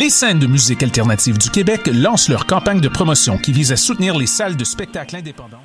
Les scènes de musique alternative du Québec lancent leur campagne de promotion qui vise à soutenir les salles de spectacle indépendants.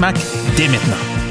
Dès maintenant.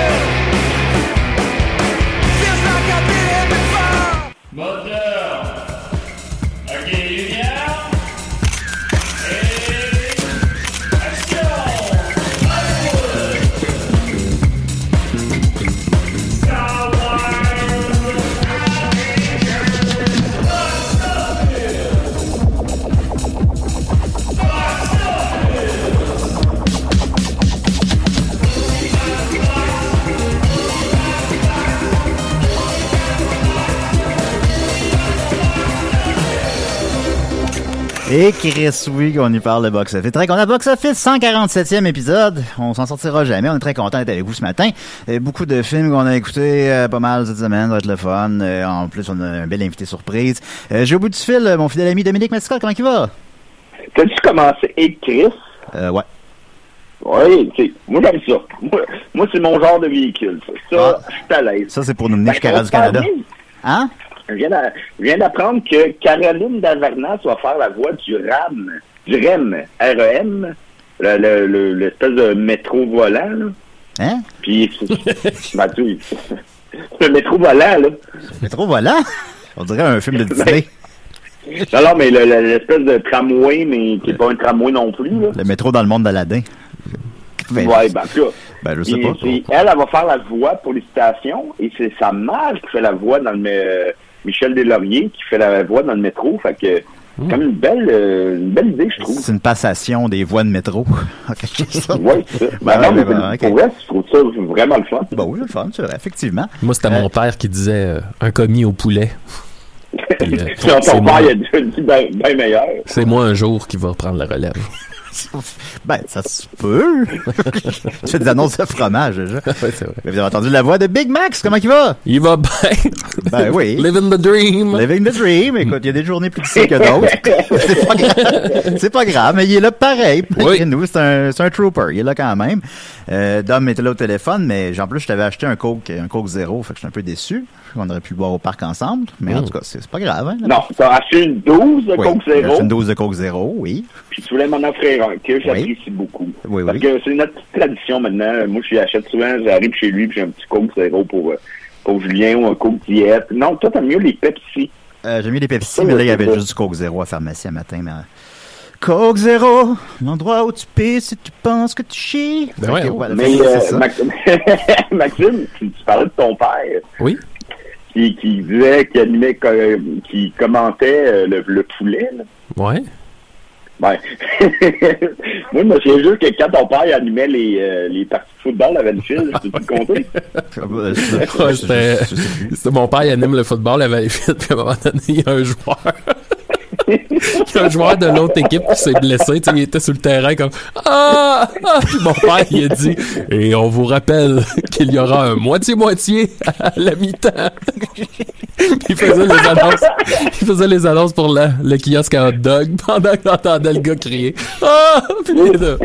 Et Chris, oui, on y parle de box-office. Très content. Box-office, 147e épisode. On s'en sortira jamais. On est très content d'être avec vous ce matin. Beaucoup de films qu'on a écoutés euh, pas mal cette semaine. Ça va être le fun. Euh, en plus, on a un bel invité surprise. Euh, J'ai au bout du fil mon fidèle ami Dominique Mascal. Comment il va? T'as-tu commencé? Et Chris? Euh, ouais. Oui, tu sais, moi j'aime ça. Moi, moi, c'est mon genre de véhicule. Ça, ça je suis à l'aise. Ça, c'est pour nous mener Ben, jusqu'à on Radio-Canada. Hein? Je viens d'apprendre que Caroline Davernas va faire la voix du RAM, du REM, R-E-M, le- le- le- l'espèce de métro volant, là. Hein? Puis, c'est- ben, un métro volant, là. Métro volant? On dirait un film de Disney. Non, non, mais le- le- l'espèce de tramway, mais qui n'est pas un tramway non plus, là. Le métro dans le monde d'Aladin. Ben, ouais, ben, cas. Ben, je sais pas. elle, elle va faire la voix pour les stations et c'est sa mère qui fait la voix dans le euh, Michel Deslauriers qui fait la voix dans le métro. Fait que c'est comme une belle euh, une belle idée, je trouve. C'est une passation des voies de métro. Ça. Oui, c'est ça. Ben Ben, non, mais ben, ben, ok. pour vrai, je trouve ça vraiment le fun. Ben oui, le fun, c'est vrai, effectivement. Moi, c'était Euh, mon père qui disait euh, un commis au poulet. Puis, euh, Ton c'est ton moi- père, il a déjà dit bien ben meilleur. C'est moi un jour qui va reprendre la relève. Ben, ça se peut. tu fais des annonces de fromage, déjà. C'est vrai. Mais vous avez entendu la voix de Big Max, comment il va? Il va bien. Ben oui. Living the dream. Living the dream. Écoute, il y a des journées plus difficiles que d'autres. c'est pas grave. C'est pas grave, mais il est là pareil. Oui. Nous, c'est un, c'est un trooper. Il est là quand même. Euh, Dom était là au téléphone, mais en plus, je t'avais acheté un Coke, un Coke zéro. Fait que je suis un peu déçu. On aurait pu le boire au parc ensemble. Mais en Mm. tout cas, c'est pas grave. Hein, Non, t'as acheté une dose de Oui, Coke Zéro, une dose de Coke zéro, oui. puis tu voulais m'en offrir un, que j'apprécie beaucoup. Oui, Parce oui. que c'est notre petite tradition maintenant. Moi, je lui achète souvent, j'arrive chez lui, puis j'ai un petit Coke Zéro pour, euh, pour Julien ou un Coke Diète. Non, toi, t'aimes mieux les Pepsi. Euh, j'ai mis des Pepsi, Ça, mais là, il y avait juste du Coke Zéro à pharmacie à matin. Mais... euh, Coke Zéro, l'endroit où tu pisses si tu penses que tu chies. Ben ouais, oh. Mais euh, c'est ça. Maxime, Maxime, tu, tu parlais de ton père Oui. Qui, qui disait qu'il animait, qui commentait euh, le, le poulet. Là. Ouais. Ouais. Moi, je me souviens juste que quand ton père animait les, euh, les parties de football à Valleyfield, tu peux te compter? Je- plus. c'était mon père, il anime le football à Valleyfield, puis à un moment donné, il y a un joueur. Il y a un joueur de l'autre équipe qui s'est blessé, tu sais, il était sur le terrain comme Ah! ah! Puis mon père, il a dit Et on vous rappelle qu'il y aura un moitié-moitié à la mi-temps. il faisait les annonces. Il faisait les annonces pour la- le kiosque à hot dog pendant qu'on entendait le gars crier Ah! Puis les deux.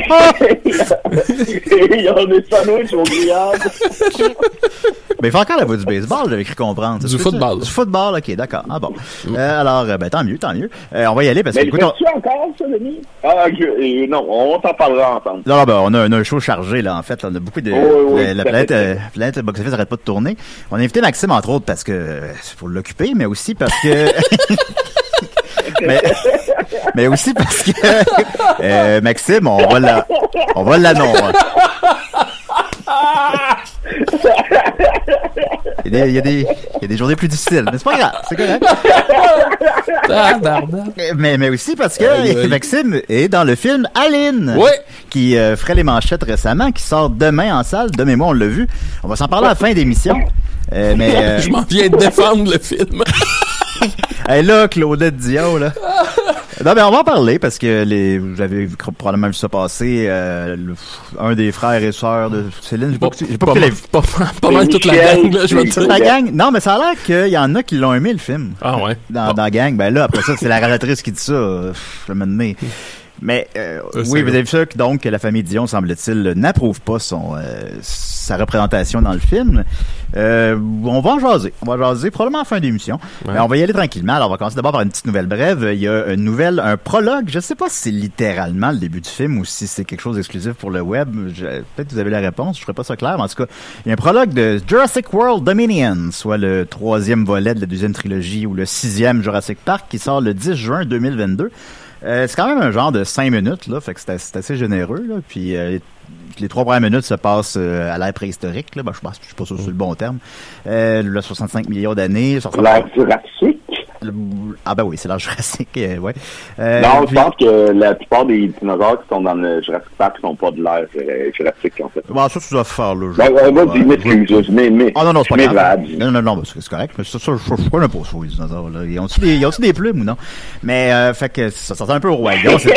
Il y a des sandwichs au grillade. Mais il fait encore la voix du baseball, j'avais cru comprendre. Du football. Du football, ok, d'accord. Ah bon. Euh, alors, euh, ben, tant mieux, tant mieux. Euh, on va y aller parce que, Mais écoute, on... encore, ça, Denis? Ah, je- euh, non, on t'en parlera ensemble. Non, ben, on a, un- on a un show chargé, là, en fait. là, on a beaucoup de. Oui, oui, la, la planète, fait. euh, planète box office n'arrête pas de tourner. On a invité Maxime, entre autres, parce que c'est pour l'occuper, mais aussi parce que. mais, mais aussi parce que. euh, Maxime, on va la, on va l'annoncer. Il y, a des, il, y a des, il y a des journées plus difficiles, mais c'est pas grave, c'est correct. Tabarnak. Mais, mais aussi parce que. Maxime est dans le film Aline, qui euh, ferait les manchettes récemment, qui sort demain en salle. Demain et moi, on l'a vu. On va s'en parler à la fin d'émission. Euh, mais euh, Je m'en viens de défendre le film. hey, là, Claudette Dion, là. Non, mais on va en parler parce que les, vous avez probablement vu ça passer. euh, le- un des frères et sœurs de Céline, j'ai pas, j'ai pas pas, pas, pas mal toute la gang, là, je vais te c'est- dire. la gang. Non, mais ça a l'air qu'il y en a qui l'ont aimé, le film. Ah ouais. dans, Bon. dans la gang. Ben là, après ça, c'est la réalisatrice qui dit ça. moment donné. Mais euh, Euh, oui, vous avez vu ça que donc que la famille Dion, semble-t-il, n'approuve pas son euh, sa représentation dans le film. Euh, on va en jaser. On va jaser probablement en fin d'émission. Ouais. Mais on va y aller tranquillement. Alors, on va commencer d'abord par une petite nouvelle brève. Il y a une nouvelle, un prologue. Je sais pas si c'est littéralement le début du film ou si c'est quelque chose d'exclusif pour le web. Peut-être que vous avez la réponse. Je ferai pas ça clair. Mais en tout cas, il y a un prologue de Jurassic World Dominion, soit le troisième volet de la deuxième trilogie ou le sixième Jurassic Park qui sort le 10 juin 2022. Euh, c'est quand même un genre de cinq minutes, là, fait que c'est assez, généreux, là. Puis euh, les, trois premières minutes se passent euh, à l'ère préhistorique, là. Ben, je pense, je suis pas sûr sur le bon terme. Euh, le 65 millions d'années. L'ère? Le- Ah ben oui, c'est l'âge jurassique, euh, ouais. Euh, non, puis- je pense que la plupart des dinosaures qui sont dans le Jurassic Park sont pas de l'ère euh, jurassique, en fait. Bon, ça, tu dois faire, là. je- Ben, vas-y, Ouais, m'excuse, mais, mais, Ah non, non, c'est pas grave. Non, non, non, c'est correct. Mais ça, ça, je, connais pas ça, les dinosaures, là. Ils ont-tu des, plumes ou non? Mais, euh, fait que ça sortait un peu au royaume. C'est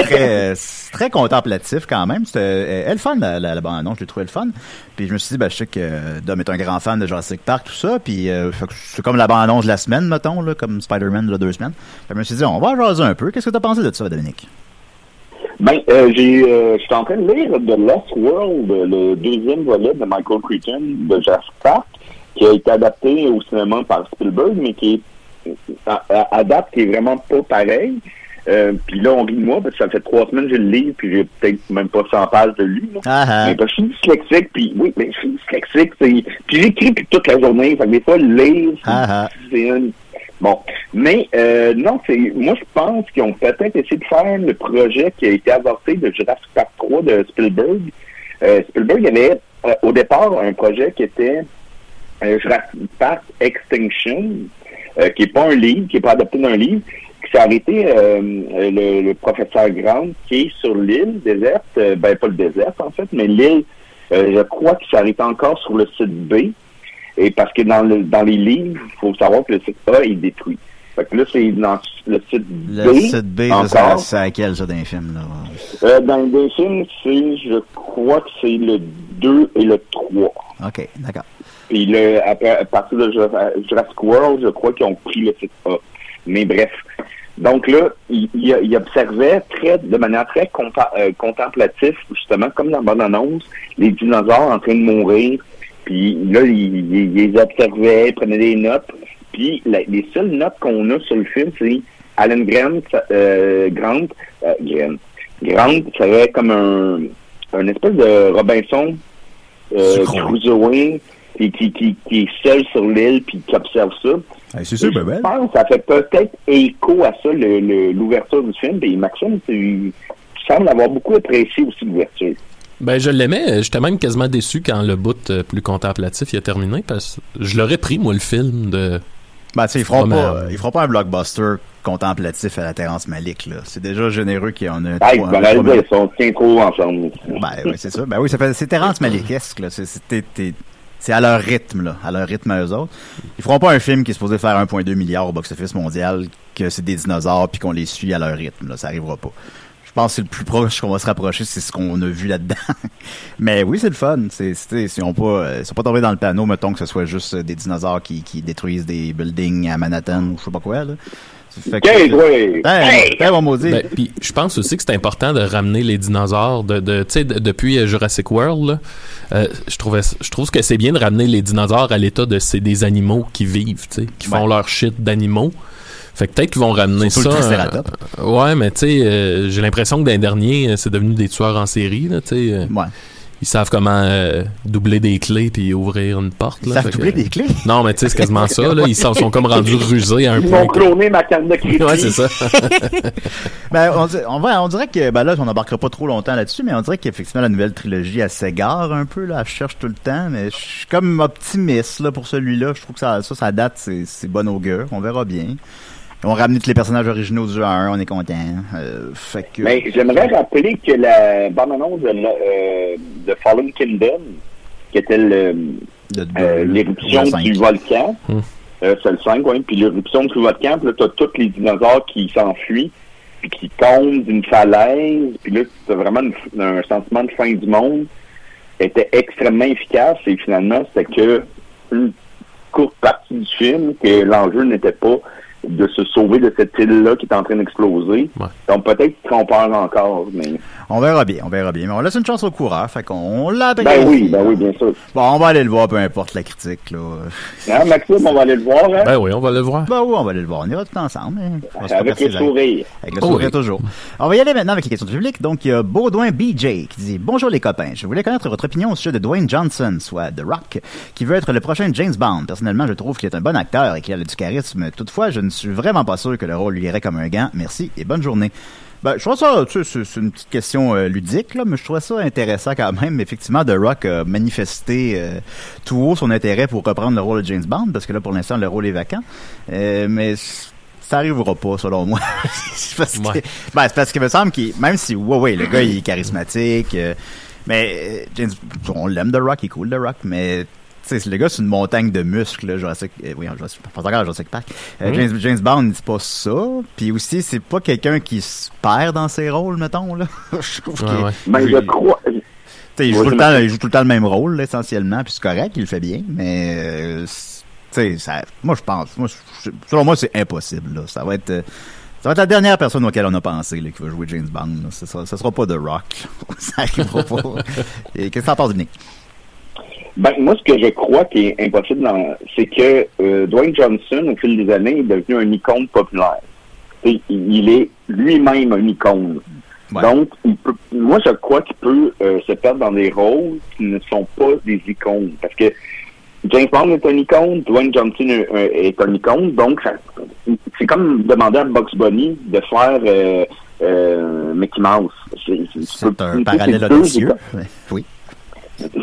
très, contemplatif quand même. C'était, elle fun, la, la, la bande-annonce. Je l'ai trouvé le fun. Puis je me suis dit, ben, je sais que Dom est un grand fan de Jurassic Park, tout ça. Puis, euh, c'est comme la bande-annonce de la semaine, mettons, là, comme Spider-Man de deux semaines. Fait je me suis dit, on va jaser un peu. Qu'est-ce que t'as pensé de ça, Dominique? Ben, euh, j'ai, euh, j'étais en train de lire The Lost World, le deuxième volet de Michael Crichton de Jurassic Park, qui a été adapté au cinéma par Spielberg, mais qui est à, date qui est vraiment pas pareil. Euh, puis là, on rit de moi parce que ça fait trois semaines que j'ai le livre, puis j'ai peut-être même pas 100 pages de lu. là. Ah, ah. Mais parce que je suis dyslexique, puis oui, mais je suis dyslexique. Puis j'écris toute la journée, fait que des fois, lire, c'est- Ah, ah. c'est une... Bon, mais euh, non, c'est moi je pense qu'ils ont peut-être essayé de faire le projet qui a été avorté de Jurassic Park 3 de Spielberg. Euh, Spielberg avait euh, au départ un projet qui était euh, Jurassic Park Extinction, euh, qui est pas un livre, qui est pas adapté d'un livre, qui s'est arrêté euh, le, le professeur Grant qui est sur l'île déserte, ben pas le désert en fait, mais l'île, je crois qu'il s'est arrêté encore sur le site B. Et parce que dans le dans les livres, il faut savoir que le site A est détruit. Fait que là, c'est dans le site B. Le site B, c'est à- quel, ça, d'un film, là? Euh, dans les films, c'est, je crois que c'est le 2 et le 3. OK, d'accord. Puis le, après, à partir de Jura- Jurassic World, je crois qu'ils ont pris le site A. Mais bref. Donc là, il, il, il observait très, de manière très euh, contemplative, justement, comme dans la bande-annonce, les dinosaures en train de mourir. Puis là, il, il- il les observait, prenait des notes. Puis la- les seules notes qu'on a sur le film, c'est Alan Grant, euh, Grant, euh, Grant, Grant serait comme un, un espèce de Robinson euh. Crusoe, qui, qui, qui, qui est seul sur l'île puis qui observe ça. Hey, c'est sûr, je ben, ben. pense que ça fait peut-être écho à ça, le- le- l'ouverture du film. Et Maxime, tu, tu sembles avoir beaucoup apprécié aussi l'ouverture. Ben, je l'aimais. J'étais même quasiment déçu quand le bout euh, plus contemplatif il a terminé parce que je l'aurais pris, moi, le film de. Ben, tu sais, ils feront pas, ils feront pas un blockbuster contemplatif à la Terrence Malick, là. C'est déjà généreux qu'il y en a Ah, ben, un là, trois ils sont tient trop ensemble. Ben, oui, c'est ça. Ben oui, ça fait, c'est Terrence Malickesque, là. C'est à leur rythme, là. À leur rythme à eux autres. Ils feront pas un film qui est supposé faire 1,2 milliard au box-office mondial, que c'est des dinosaures puis qu'on les suit à leur rythme, là. Ça arrivera pas. Je pense que c'est le plus proche qu'on va se rapprocher, c'est ce qu'on a vu là-dedans. Mais oui, c'est le fun. C'est, c'est, si on pas, euh, ils sont pas tombés dans le panneau, mettons que ce soit juste euh, des dinosaures qui, qui détruisent des buildings à Manhattan ou je sais pas quoi, là. Fait que- Quinze, ouais. Ben, Hey! ben, bon maudit. Ben, puis je pense aussi que c'est important de ramener les dinosaures de, de tu sais de- depuis euh, Jurassic World euh, je trouvais je trouve que c'est bien de ramener les dinosaures à l'état de c'est des animaux qui vivent tu sais qui font Ouais. leur shit d'animaux fait que peut-être qu'ils vont ramener Surtout le ça Triceratops. euh, ouais mais tu sais euh, j'ai l'impression que d'un dernier c'est devenu des tueurs en série là tu sais euh, Ouais. ils savent comment euh, doubler des clés puis ouvrir une porte Ils là, savent Fait doubler que- des clés? non mais tu sais c'est quasiment ça là ils sont, sont comme rendus rusés à un Ils point m'ont cloné ma carte de crédit. ouais c'est ça Ben, on, va, on dirait que, ben là, on n'embarquera pas trop longtemps là-dessus, mais on dirait qu'effectivement, la nouvelle trilogie, elle s'égare un peu, là, elle cherche tout le temps, mais je suis comme optimiste, là, pour celui-là. Je trouve que ça, ça, ça date, c'est, c'est bon augure. On verra bien. Ils ont ramené tous les personnages originaux du 1, on est content. Euh, fait que... Mais j'aimerais rappeler que la bande-annonce de, euh, de Fallen Kingdom, qui était euh, l'éruption du volcan, Hmm. euh, c'est le 5, oui, puis l'éruption du volcan, puis là, t'as tous les dinosaures qui s'enfuient, puis qui tombent d'une falaise, puis là, t'as vraiment une- un sentiment de fin du monde, était extrêmement efficace, et finalement, c'était que une courte partie du film, que l'enjeu n'était pas de se sauver de cette île-là qui est en train d'exploser. Ouais. Donc peut-être qu'ils trompeurs encore, mais... On verra bien, on verra bien. Mais on laisse une chance au coureur, fait qu'on on l'apprécie. Ben oui, ben oui, bien sûr. Bon, on va aller le voir, peu importe la critique, là. Hein, Maxime, on va aller le voir, hein? ben oui on va le voir Ben oui, on va aller le voir. On ira tout ensemble. hein. On va se avec le sourire. Avec le sourire oui. toujours. On va y aller maintenant avec les questions du public. Donc, il y a Baudouin BJ qui dit Bonjour les copains. Je voulais connaître votre opinion au sujet de Dwayne Johnson, soit The Rock, qui veut être le prochain James Bond. Personnellement, je trouve qu'il est un bon acteur et qu'il a du charisme. Toutefois, je ne suis vraiment pas sûr que le rôle lui irait comme un gant. Merci et bonne journée. Ben, je trouve ça, tu sais, c'est- une petite question euh, ludique, là, mais je trouve ça intéressant quand même. Effectivement, The Rock a manifesté euh, tout haut son intérêt pour reprendre le rôle de James Bond, parce que là, pour l'instant, le rôle est vacant. Euh, mais ça arrivera pas, selon moi. Parce que, Ouais. ben, c'est parce qu'il me semble qu'il, même si, ouais, ouais, le gars, il est charismatique, mais James, on l'aime, The Rock, il est cool, The Rock, mais le gars, c'est une montagne de muscles, là, Jurassic, euh, oui, Jurassic, pas encore à Jurassic Park. Euh, Mhm. James, James Bond, c'est pas ça. Puis aussi, c'est pas quelqu'un qui se perd dans ses rôles, mettons, là. je trouve Ouais, qu'il- ouais. Ben, je crois... sais, il, joue Ouais, tout le temps, il joue tout le temps le même rôle, là, essentiellement, puis c'est correct, il le fait bien, mais euh, ça, moi je pense, moi, selon moi c'est impossible. Là. Ça va être, euh, ça va être la dernière personne auquel on a pensé là, qui va jouer James Bond. Là. Ce sera, sera pas The Rock. ça arrivera pas. Qu'est-ce que t'en penses, Nick? Ben, moi, ce que je crois qui est impossible, dans- c'est que euh, Dwayne Johnson, au fil des années, est devenu un icône populaire. Et il est lui-même un icône. Ouais. Donc, il peut, moi, je crois qu'il peut euh, se perdre dans des rôles qui ne sont pas des icônes. Parce que James Bond est un icône, Dwayne Johnson est, un- est un icône, donc ça- c'est comme demander à Box Bunny de faire euh, euh, Mickey Mouse. C'est un parallèle audacieux. Oui.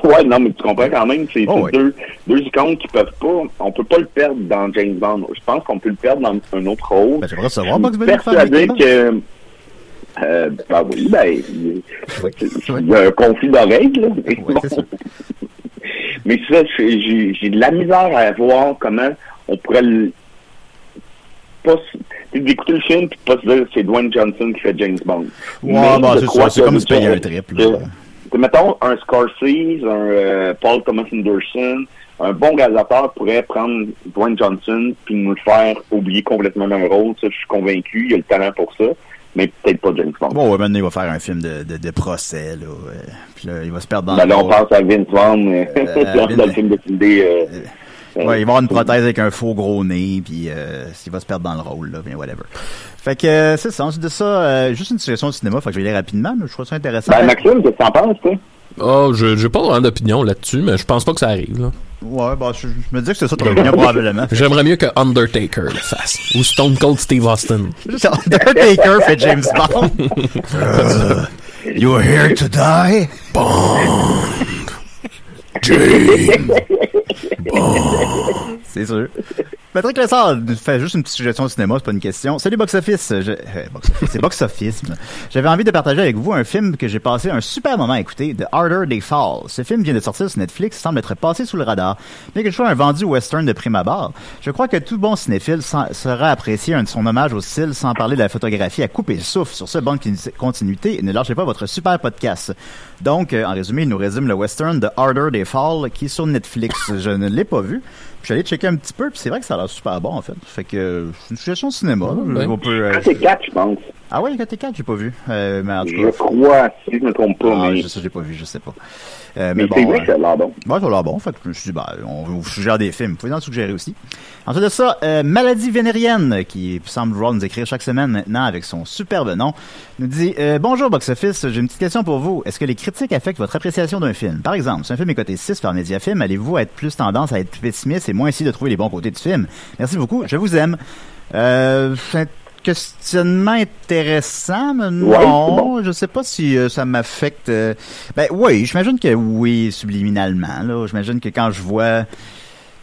Ouais, non, mais tu comprends quand même, c'est Oh, oui. deux, deux icônes qui peuvent pas, on peut pas le perdre dans James Bond. Je pense qu'on peut le perdre dans un autre rôle. Ben, j'aimerais savoir faire persuadé que, euh, ben oui, ben, il, y a un conflit d'oreilles, là. Mais, Ouais, bon. c'est ça. Mais ça, j'ai de la misère à voir comment on pourrait le, pas, d'écouter le film puis pas se dire c'est Dwayne Johnson qui fait James Bond. Ouais, je c'est ça. C'est que- comme si tu payais un triple. là. Mettons, un Scorsese, un euh, Paul Thomas Anderson, un bon réalisateur pourrait prendre Dwayne Johnson puis nous le faire oublier complètement un rôle. Ça, je suis convaincu. Il a le talent pour ça, mais peut-être pas James Bond. Bon, ouais, maintenant, il va faire un film de, de, de procès, là. euh, Puis là, il va se perdre dans Ben le là, on pense à Vince Vaughn euh, dans Vince- le film de. Euh, Ouais, il va avoir une prothèse avec un faux gros nez, puis euh, il va se perdre dans le rôle, là, bien whatever. Fait que euh, c'est ça, ensuite de ça, euh, juste une suggestion de cinéma, fait que je vais y aller rapidement, mais je trouve ça intéressant. Ben, Maxime, qu'est-ce que t'en penses, toi? Oh, je j'ai pas vraiment d'opinion là-dessus, mais je pense pas que ça arrive. Là. Ouais, bah, je, je me dis que c'est ça ton opinion, probablement. J'aimerais mieux que Undertaker le fasse. Ou Stone Cold Steve Austin. Undertaker fait James Bond. Uh, you are here to die? C'est sûr. Patrick Lessard fait juste une petite suggestion de cinéma, c'est pas une question. Salut Box Office. Je- euh, box office, c'est Box Office. J'avais envie de partager avec vous un film que j'ai passé un super moment à écouter, The Harder They Fall. Ce film vient de sortir sur Netflix, semble être passé sous le radar, bien que je sois un vendu western de prime abord. Je crois que tout bon cinéphile saura apprécier un de son hommage au style sans parler de la photographie à couper le souffle. Sur ce, bonne continuité, ne lâchez pas votre super podcast. Donc, euh, en résumé, il nous résume le western The Harder They Fall qui est sur Netflix. Je ne l'ai pas vu. Je suis allé checker un petit peu, puis c'est vrai que ça a l'air super bon, en fait. Fait que c'est une suggestion de cinéma. Ouais. On peut, euh, Côté 4, je pense. Ah ouais, côté 4, j'ai pas vu? Euh, mais en tout Je crois, si je me trompe pas, ah, mais, je sais, j'ai pas vu, je sais pas. Euh, mais bon, c'est vrai euh, que ça a l'air bon. Bon, ça a l'air bon. Fait que je me suis dit, bah, on vous suggère des films. Vous pouvez en suggérer aussi. Ensuite de ça, euh, Maladie vénérienne, qui semble vouloir nous écrire chaque semaine maintenant avec son superbe nom, nous dit euh, Bonjour Box Office, j'ai une petite question pour vous. Est-ce que les critiques affectent votre appréciation d'un film? Par exemple, si un film est coté 6 par Mediafilm, allez-vous être plus tendance à être pessimiste et moins essayer de trouver les bons côtés du film? Merci beaucoup, je vous aime. Euh, questionnement intéressant, mais non, Ouais, bon. je sais pas si euh, ça m'affecte. euh, ben oui, j'imagine que oui, subliminalement. Là, j'imagine que quand je vois,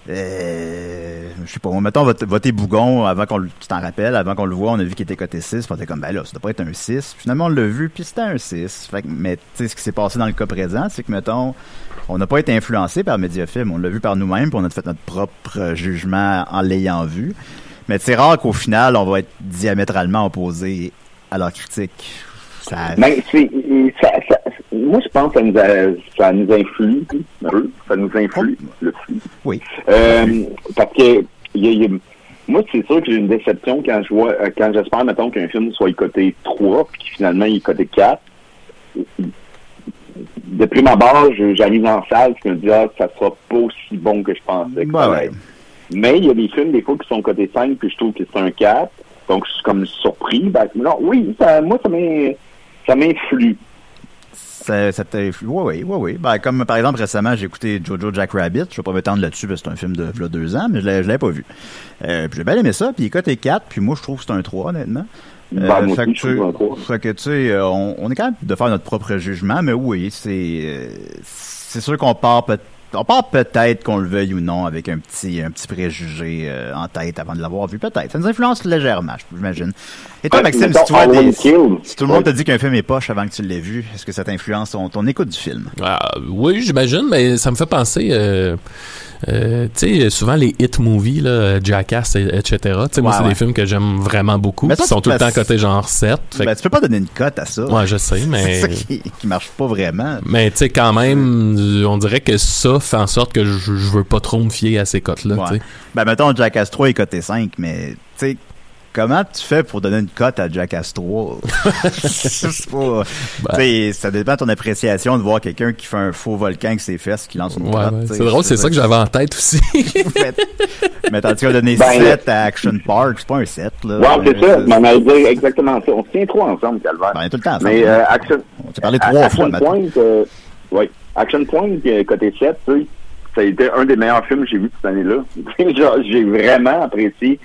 euh, je sais pas, mettons voter, voter Bougon avant qu'on le, tu t'en rappelles, avant qu'on le voit, on a vu qu'il était coté 6, puis on était comme ben là, ça doit pas être un 6. Finalement, on l'a vu, puis c'était un 6. Fait que, mais tu sais ce qui s'est passé dans le cas présent, c'est que mettons, on n'a pas été influencé par Mediafilm, on l'a vu par nous-mêmes, puis on a fait notre propre jugement en l'ayant vu. Mais c'est rare qu'au final, on va être diamétralement opposé à leur critique. Ça, Ben, c'est, ça, ça- moi, je pense que ça nous, a- ça nous influe, un peu. ça nous influe, le flux. oui. Euh, parce que, il y a- il y a- moi, c'est sûr que j'ai une déception quand je vois, euh, quand j'espère, mettons, qu'un film soit coté 3, puis que finalement, il est coté 4. De prime abord, je- j'arrive en salle, je me dis, ah, ça sera pas aussi bon que je pensais. que ouais. Mais il y a des films, des fois, qui sont cotés 5, puis je trouve que c'est un 4. Donc, je suis comme surpris. Ben, non, oui, ça, moi, ça m'in- ça m'influe. Ça, ça t'a influ- Oui, oui, oui, oui. Ben, comme par exemple, récemment, j'ai écouté Jojo Jack Rabbit. Je vais pas m'étendre là-dessus parce que c'est un film de v'là deux ans, mais je l'avais pas vu. Euh, puis j'ai bien aimé ça, puis il est coté 4, puis moi, je trouve que c'est un 3, honnêtement. Euh, Ben, moi fait, aussi, que, je un tu- fait que, tu sais, euh, on, on est même de faire notre propre jugement, mais oui, c'est, c'est sûr qu'on part peut on part peut-être qu'on le veuille ou non avec un petit un petit préjugé euh, en tête avant de l'avoir vu peut-être. Ça nous influence légèrement j'imagine et toi Maxime si tu vois des, si tout le monde te dit qu'un film est poche avant que tu l'aies vu est-ce que ça t'influence ton, ton écoute du film? Ah, oui, j'imagine, mais ça me fait penser, euh, euh, tu sais, souvent les hit movies, là, Jackass, et- etc. Tu sais, moi, Ouais, c'est ouais. des films que j'aime vraiment beaucoup. Mais qui toi, sont tu tout le temps côté genre 7. Fait ben, tu peux pas donner une cote à ça ouais, je sais, c'est mais. ça qui, qui marche pas vraiment Mais tu sais, quand même, on dirait que ça fait en sorte que je, je veux pas trop me fier à ces cotes-là. Ouais. Ben, mettons, Jackass 3 est coté 5, mais, tu sais, comment tu fais pour donner une cote à Jackass 3? C'est pas, Ben. tu sais, ça dépend de ton appréciation de voir quelqu'un qui fait un faux volcan avec ses fesses qui lance une Ouais, crotte, ouais. tu. C'est drôle, c'est ça que j'avais en tête aussi. mais tandis qu'on a donné Ben, 7 à Action Park, c'est pas un 7, là. Ouais, c'est ça. Euh, Je m'en allais dire exactement ça. On se tient trop ensemble, Calvaire. Ben, on est tout le temps ensemble. Mais euh, Action, On s'est parlé trois Action fois. Point, euh, ouais. Action Point, euh, côté 7, tu sais, ça a été un des meilleurs films que j'ai vu cette année-là. J'ai vraiment apprécié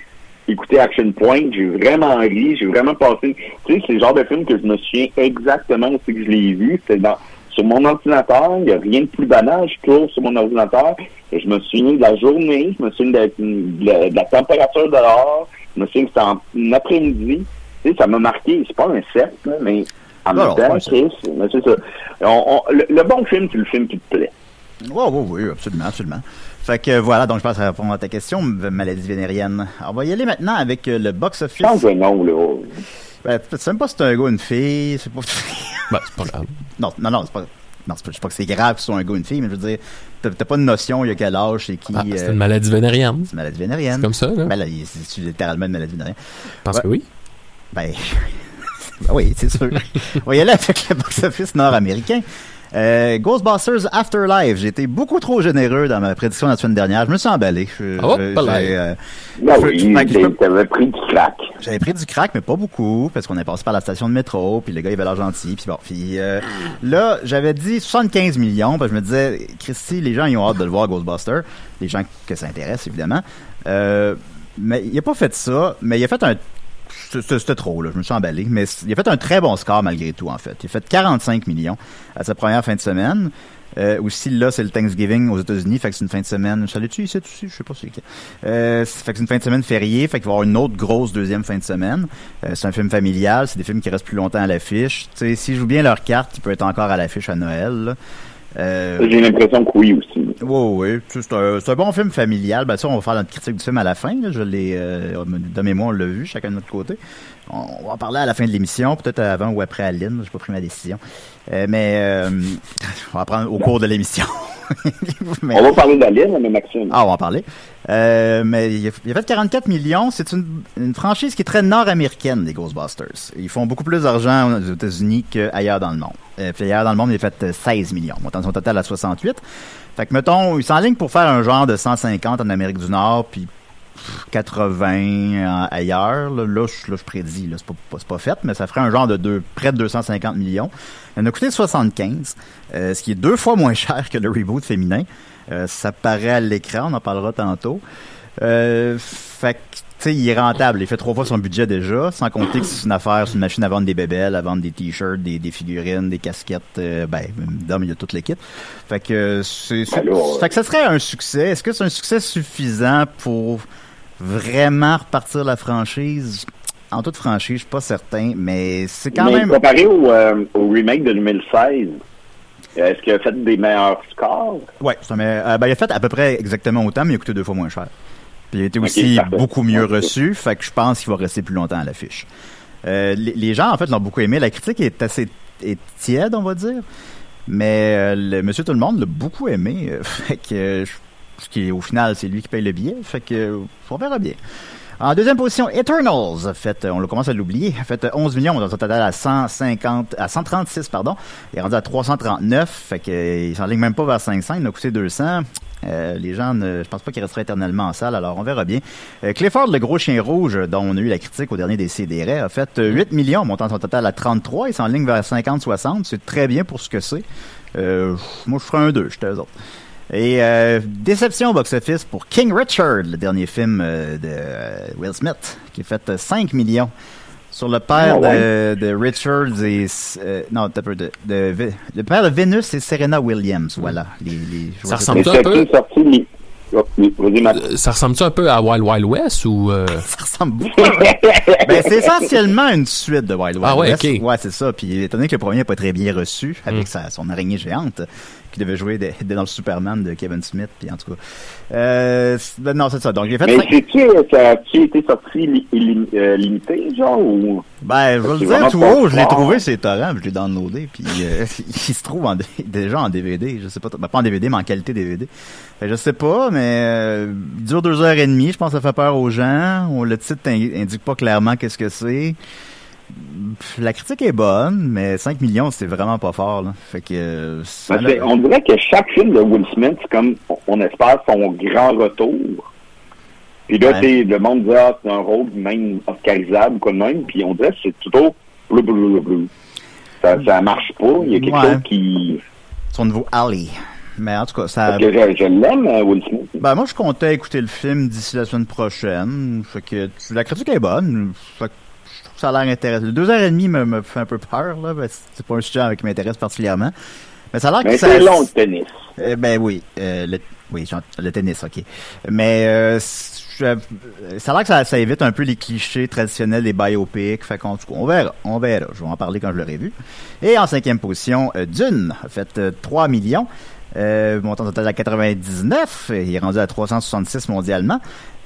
écouter Action Point. J'ai vraiment ri. J'ai vraiment passé. Tu sais, c'est le genre de film que je me souviens exactement où c'est que je l'ai vu. C'était dans, sur mon ordinateur. Il n'y a rien de plus banal. Je tourne sur mon ordinateur. Et je me souviens de la journée. Je me souviens de, de la- de la température dehors. Je me souviens que c'était en après-midi. Tu sais, ça m'a marqué. C'est pas un 7, là, mais en même temps. Chris, c'est ça. On- on- le, le bon film, c'est le film qui te plaît. Oui, oui, oui, absolument, absolument. Fait que voilà, donc je pense à répondre à ta question, maladie vénérienne. Alors, on va y aller maintenant avec euh, le box-office. Change de nom, là. Ben, tu sais même pas si c'est un gars ou une fille, c'est pas... ben, c'est pas grave. non, non, non, c'est pas... Non, c'est je sais pas que c'est grave que ce soit un gars ou une fille, mais je veux dire, t'as t'as pas de notion, il y a quel âge, c'est qui... Ah, c'est euh, une maladie vénérienne. c'est une maladie vénérienne. C'est comme ça, là. Ben là, c'est c'est littéralement une maladie vénérienne. Je pense ouais. que oui. Ben, ben oui, c'est sûr. On va y aller avec le box-office nord-américain. Euh, Ghostbusters Afterlife. J'ai été beaucoup trop généreux dans ma prédiction la semaine dernière. Je me suis emballé. Je- Oh, je- euh, je- oui, je- pris du crack. j'avais pris du crack, mais pas beaucoup, parce qu'on est passé par la station de métro, puis le gars, il avait l'air gentil, puis bon. Puis euh, là, j'avais dit 75 millions, parce que je me disais, Christy, les gens, ils ont hâte de le voir, Ghostbuster. Les gens que ça intéresse, évidemment. Euh, mais il a pas fait ça, mais il a fait un... C'était trop, là, je me suis emballé. Mais il a fait un très bon score, malgré tout, en fait. Il a fait 45 millions à sa première fin de semaine. Euh, aussi, là, c'est le Thanksgiving aux États-Unis, fait que c'est une fin de semaine. Savais-tu ici, aussi? Je sais pas si c'est euh, Fait que c'est une fin de semaine fériée, fait qu'il va y avoir une autre grosse deuxième fin de semaine. Euh, c'est un film familial, c'est des films qui restent plus longtemps à l'affiche. Tu sais, s'ils jouent bien leur carte, il peut être encore à l'affiche à Noël. là. Euh, J'ai l'impression que oui aussi. oui, oui. C'est un, un bon film familial. Ben ça, on va faire notre critique du film à la fin. là. Je l'ai, euh, de mémoire, on l'a vu, chacun de notre côté. On, on va en parler à la fin de l'émission, peut-être avant ou après Aline. J'ai pas pris ma décision. Euh, mais euh, on va prendre au cours de l'émission. Mais- On va parler d'Aline, mais Maxime. ah, on va en parler. Euh, mais il a, il a fait 44 millions. C'est une, une franchise qui est très nord-américaine, les Ghostbusters. Ils font beaucoup plus d'argent aux États-Unis qu'ailleurs dans le monde. Puis ailleurs dans le monde, il a fait euh, 16 millions, montant son total à 68. Fait que, mettons, il s'enligne pour faire un genre de 150 en Amérique du Nord, puis 80 en- ailleurs. Là, là, je, là, je prédis, là, c'est pas, pas- c'est pas fait, mais ça ferait un genre de deux, près de 250 millions. Il en a coûté 75, euh, ce qui est deux fois moins cher que le reboot féminin. Euh, ça paraît à l'écran, on en parlera tantôt. Euh, fait que, tu sais, il est rentable. Il fait trois fois son budget déjà, sans compter que c'est une affaire, c'est une machine à vendre des bébelles, à vendre des t-shirts, des, des figurines, des casquettes. euh, ben, d'homme, il y a toute l'équipe. Fait que c'est, fait que ça serait un succès. Est-ce que c'est un succès suffisant pour vraiment repartir la franchise? En toute franchise, je suis pas certain, mais c'est quand Mais même. comparé au, euh, au remake de 2016, est-ce qu'il a fait des meilleurs scores? Ouais, ça met- euh, ben, il a fait à peu près exactement autant, mais il a coûté deux fois moins cher. Puis il a été aussi beaucoup mieux reçu, fait que je pense qu'il va rester plus longtemps à l'affiche. Euh, les, les gens, en fait, l'ont beaucoup aimé. La critique est assez est tiède, on va dire. Mais euh, le Monsieur Tout le Monde l'a beaucoup aimé. euh, fait que, euh, je- ce qui au final, c'est lui qui paye le billet. Fait que, euh, on verra bien. En deuxième position, Eternals, fait, euh, on le commence à l'oublier, fait euh, 11 millions, dans un total à 150, à 136, pardon. Il est rendu à 339, fait que, euh, s'enligne même pas vers 500, il a coûté 200. Euh, les gens, ne, je pense pas qu'il restera éternellement en salle, alors on verra bien. Euh, Clifford, le gros chien rouge, euh, dont on a eu la critique au dernier des CDR, a fait euh, 8 millions, montant son total à 33, il s'enligne vers 50-60, c'est très bien pour ce que c'est. Euh, moi, je ferai un 2, j'étais eux autres. Et euh, déception au box-office pour King Richard, le dernier film euh, de euh, Will Smith, qui a fait euh, 5 millions. Sur le père Ah ouais. de, de Richards et... euh, non, de, de, Ve- Le père de Venus et Serena Williams, voilà. Les, les Ça joueurs- ressemble un peu- sorti Ça ressemble-tu un peu à Wild Wild West ou... euh, Ça ressemble beaucoup. ben, c'est essentiellement une suite de Wild Wild Ah ouais, West. ok. Ouais, c'est ça. Puis étant donné que le premier n'est pas très bien reçu, avec Mm. sa, son araignée géante, qui devait jouer de- de- dans le Superman de Kevin Smith, puis en tout cas. Euh, c'est- ben non, c'est ça. Donc, j'ai fait Mais cinq- c'est-tu euh, ça a-tu été sorti li- li- euh, limité, genre, ou... Ben, je vais le C'est dire tout haut, je l'ai trouvé, c'est torrent, je l'ai downloadé, puis euh, il se trouve en- déjà en DVD, je sais pas, ben, pas en DVD, mais en qualité DVD. Fait, je sais pas, mais euh, il dure deux heures et demie, je pense que ça fait peur aux gens. On- Le titre in- indique pas clairement qu'est-ce que c'est. La critique est bonne, mais 5 millions, c'est vraiment pas fort, là. Fait que... l'a- on dirait que chaque film de Will Smith, c'est comme, on- espère son grand retour. Puis là, Ouais. le monde dit, ah, c'est un rôle même oscarisable, quoi de même. Puis on dirait que c'est bleu, bleu, bleu, bleu. Ça, ça marche pas. Il y a quelque Ouais. chose qui... son nouveau Ali. Mais en tout cas, ça... Parce que je, je l'aime, euh, Will Smith. Ben moi je comptais écouter le film d'ici la semaine prochaine. Fait que la critique est bonne. Fait que ça a l'air intéressant. Le deux heures et demie me, me fait un peu peur là. C'est pas un sujet qui m'intéresse particulièrement. Mais ça a l'air que ça. c'est long, le tennis. Eh ben oui, euh, le, oui, le tennis, ok. Mais euh, ça a l'air que ça, ça évite un peu les clichés traditionnels des biopics. Fait qu'on on verra, on verra. Je vais en parler quand je l'aurai vu. Et en cinquième position, euh, Dune a fait euh, 3 millions. Euh, montant total à 99, il est rendu à 366 mondialement.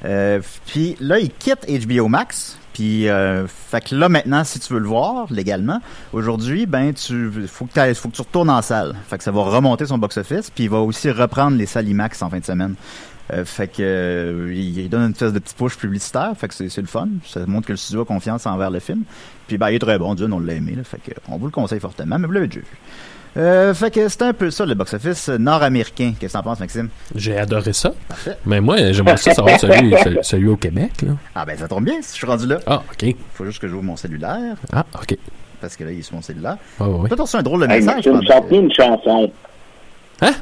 Euh, puis là, il quitte HBO Max. Puis, euh, fait que là maintenant, si tu veux le voir légalement, aujourd'hui, ben tu faut que faut que tu retournes en salle. Fait que ça va remonter son box office, puis il va aussi reprendre les salles IMAX en fin de semaine. Euh, fait que euh, il, donne une espèce de petit push publicitaire, fait que c'est le fun. Ça montre que le studio a confiance envers le film. Puis ben il est très bon, Dieu, on l'a aimé, là, fait que on vous le conseille fortement, mais vous l'avez déjà vu. Euh, fait que c'était un peu ça le box-office nord-américain. Qu'est-ce que t'en penses, Maxime? J'ai adoré ça. Parfait. Mais moi, j'aimerais ça savoir celui, celui, celui au Québec. Là. Ah ben ça tombe bien, si je suis rendu là. Ah, OK. Faut juste que j'ouvre mon cellulaire, Ah, OK. parce que là, il est sur mon cellulaire. Ah, oui. Reçu un drôle de Hey, message. Chante-nous une chanson. Hein?